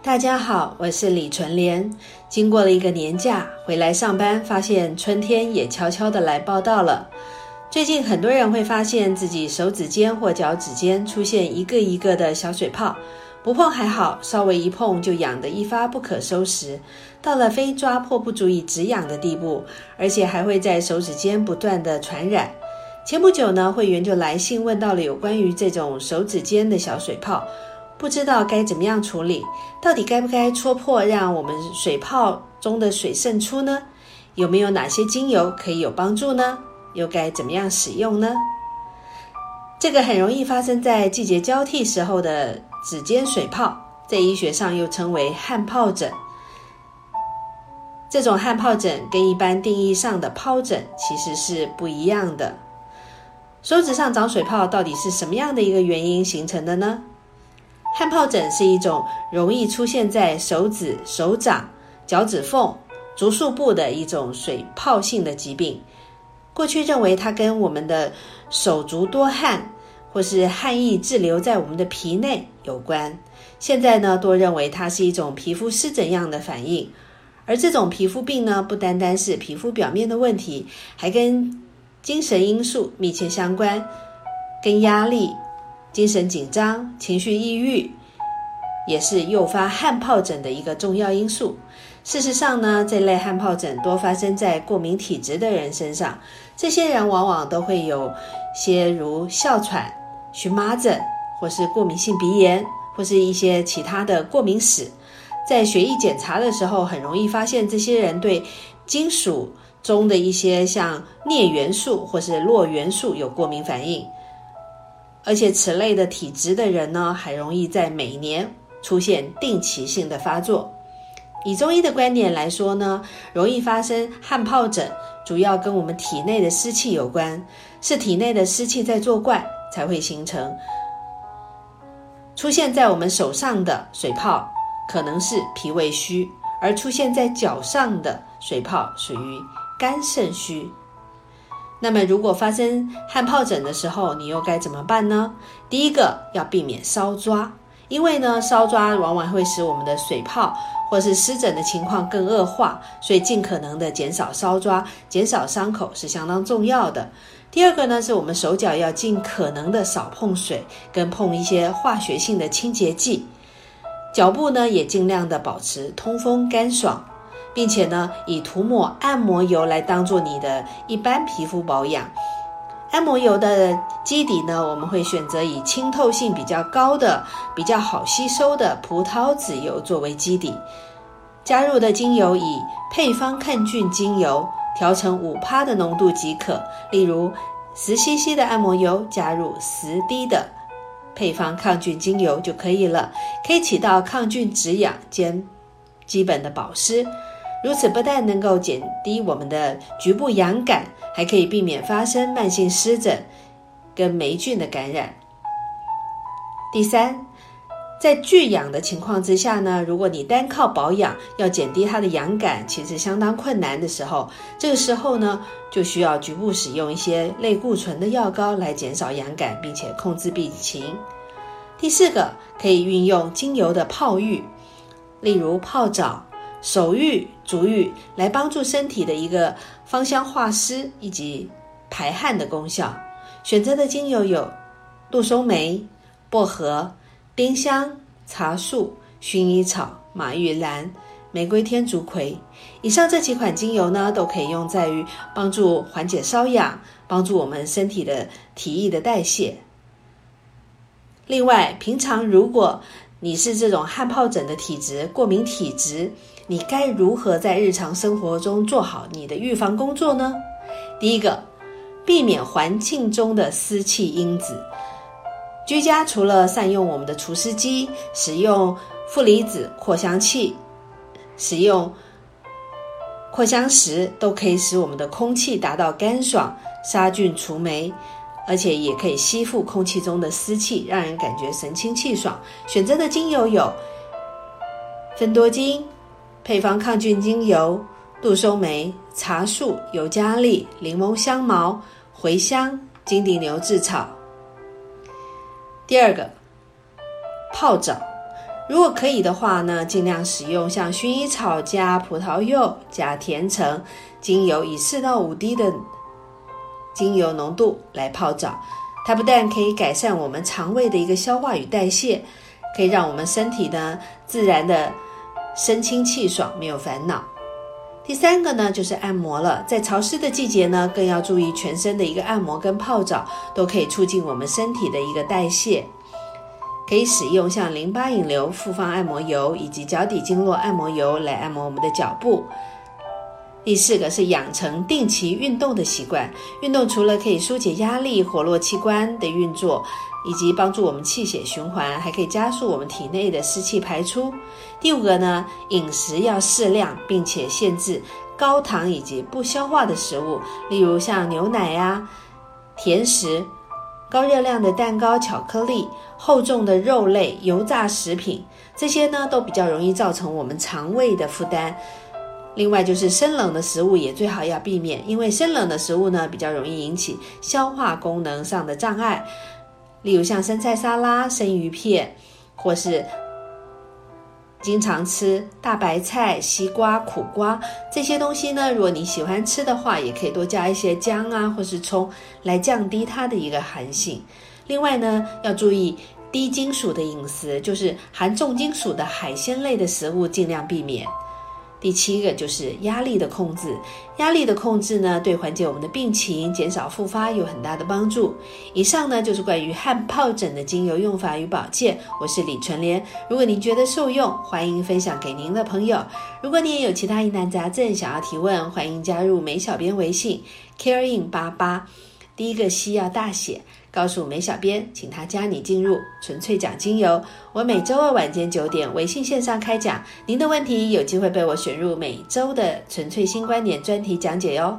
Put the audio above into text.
大家好，我是李纯莲。经过了一个年假，回来上班，发现春天也悄悄的来报道了。最近很多人会发现自己手指尖或脚趾尖出现一个一个的小水泡，不碰还好，稍微一碰就痒得一发不可收拾，到了非抓破不足以止痒的地步，而且还会在手指间不断的传染。前不久呢，会员就来信问到了有关于这种手指尖的小水泡。不知道该怎么样处理，到底该不该戳破，让我们水泡中的水渗出呢？有没有哪些精油可以有帮助呢？又该怎么样使用呢？这个很容易发生在季节交替时候的指尖水泡，在医学上又称为汗疱疹。这种汗疱疹跟一般定义上的疱疹其实是不一样的。手指上长水泡到底是什么样的一个原因形成的呢？汗疱疹是一种容易出现在手指、手掌、脚趾缝、足数部的一种水泡性的疾病。过去认为它跟我们的手足多汗或是汗液滞留在我们的皮内有关，现在呢多认为它是一种皮肤湿疹样的反应。而这种皮肤病呢，不单单是皮肤表面的问题，还跟精神因素密切相关，跟压力。精神紧张、情绪抑郁，也是诱发汗疱疹的一个重要因素。事实上呢，这类汗疱疹多发生在过敏体质的人身上。这些人往往都会有些如哮喘、荨麻疹，或是过敏性鼻炎，或是一些其他的过敏史。在血液检查的时候，很容易发现这些人对金属中的一些像镍元素或是铬元素有过敏反应。而且此类的体质的人呢，还容易在每年出现定期性的发作。以中医的观点来说呢，容易发生汗疱疹，主要跟我们体内的湿气有关，是体内的湿气在作怪才会形成。出现在我们手上的水泡，可能是脾胃虚；而出现在脚上的水泡，属于肝肾虚。那么，如果发生汗疱疹的时候，你又该怎么办呢？第一个要避免搔抓，因为呢，搔抓往往会使我们的水泡或是湿疹的情况更恶化，所以尽可能的减少搔抓，减少伤口是相当重要的。第二个呢，是我们手脚要尽可能的少碰水，跟碰一些化学性的清洁剂，脚部呢也尽量的保持通风干爽。并且呢，以涂抹按摩油来当做你的一般皮肤保养。按摩油的基底呢，我们会选择以清透性比较高的、比较好吸收的葡萄籽油作为基底。加入的精油以配方抗菌精油调成五趴的浓度即可。例如十 CC 的按摩油加入十滴的配方抗菌精油就可以了，可以起到抗菌止痒兼基本的保湿。如此不但能够减低我们的局部痒感，还可以避免发生慢性湿疹跟霉菌的感染。第三，在拒痒的情况之下呢，如果你单靠保养要减低它的痒感，其实相当困难的时候，这个时候呢，就需要局部使用一些类固醇的药膏来减少痒感，并且控制病情。第四个，可以运用精油的泡浴，例如泡澡。手浴、足浴来帮助身体的一个芳香化湿以及排汗的功效。选择的精油有杜松梅、薄荷、丁香、茶树、薰衣草、马玉兰、玫瑰天竺葵。以上这几款精油呢，都可以用在于帮助缓解瘙痒，帮助我们身体的体液的代谢。另外，平常如果你是这种汗疱疹的体质、过敏体质，你该如何在日常生活中做好你的预防工作呢？第一个，避免环境中的湿气因子。居家除了善用我们的除湿机，使用负离子扩香器，使用扩香石，都可以使我们的空气达到干爽、杀菌除霉。而且也可以吸附空气中的湿气，让人感觉神清气爽。选择的精油有芬多精、配方抗菌精油、杜松梅、茶树、尤加利、柠檬香茅、茴香、金顶牛至草。第二个，泡澡，如果可以的话呢，尽量使用像薰衣草加葡萄柚加甜橙精油，以四到五滴的精油浓度来泡澡。它不但可以改善我们肠胃的一个消化与代谢，可以让我们身体呢自然的身清气爽，没有烦恼。第三个呢就是按摩了，在潮湿的季节呢，更要注意全身的一个按摩跟泡澡，都可以促进我们身体的一个代谢。可以使用像淋巴引流复方按摩油以及脚底经络按摩油来按摩我们的脚部。第四个是养成定期运动的习惯，运动除了可以疏解压力、活络器官的运作，以及帮助我们气血循环，还可以加速我们体内的湿气排出。第五个呢，饮食要适量，并且限制高糖以及不消化的食物，例如像牛奶呀、甜食。高热量的蛋糕、巧克力、厚重的肉类、油炸食品，这些呢都比较容易造成我们肠胃的负担。另外就是生冷的食物也最好要避免，因为生冷的食物呢比较容易引起消化功能上的障碍，例如像生菜沙拉、生鱼片，或是。经常吃大白菜、西瓜、苦瓜这些东西呢，如果你喜欢吃的话，也可以多加一些姜啊，或是葱来降低它的一个寒性。另外呢，要注意低金属的饮食，就是含重金属的海鲜类的食物尽量避免。第七个就是压力的控制，压力的控制呢，对缓解我们的病情、减少复发有很大的帮助。以上呢就是关于汗疱疹的精油用法与保健。我是李纯莲，如果您觉得受用，欢迎分享给您的朋友。如果你也有其他疑难杂症想要提问，欢迎加入梅小编微信 carein 八八，第一个西要大写。告诉梅小编，请他加你进入纯粹讲精油。我每周二晚间九点微信线上开讲，您的问题有机会被我选入每周的纯粹新观点专题讲解哟。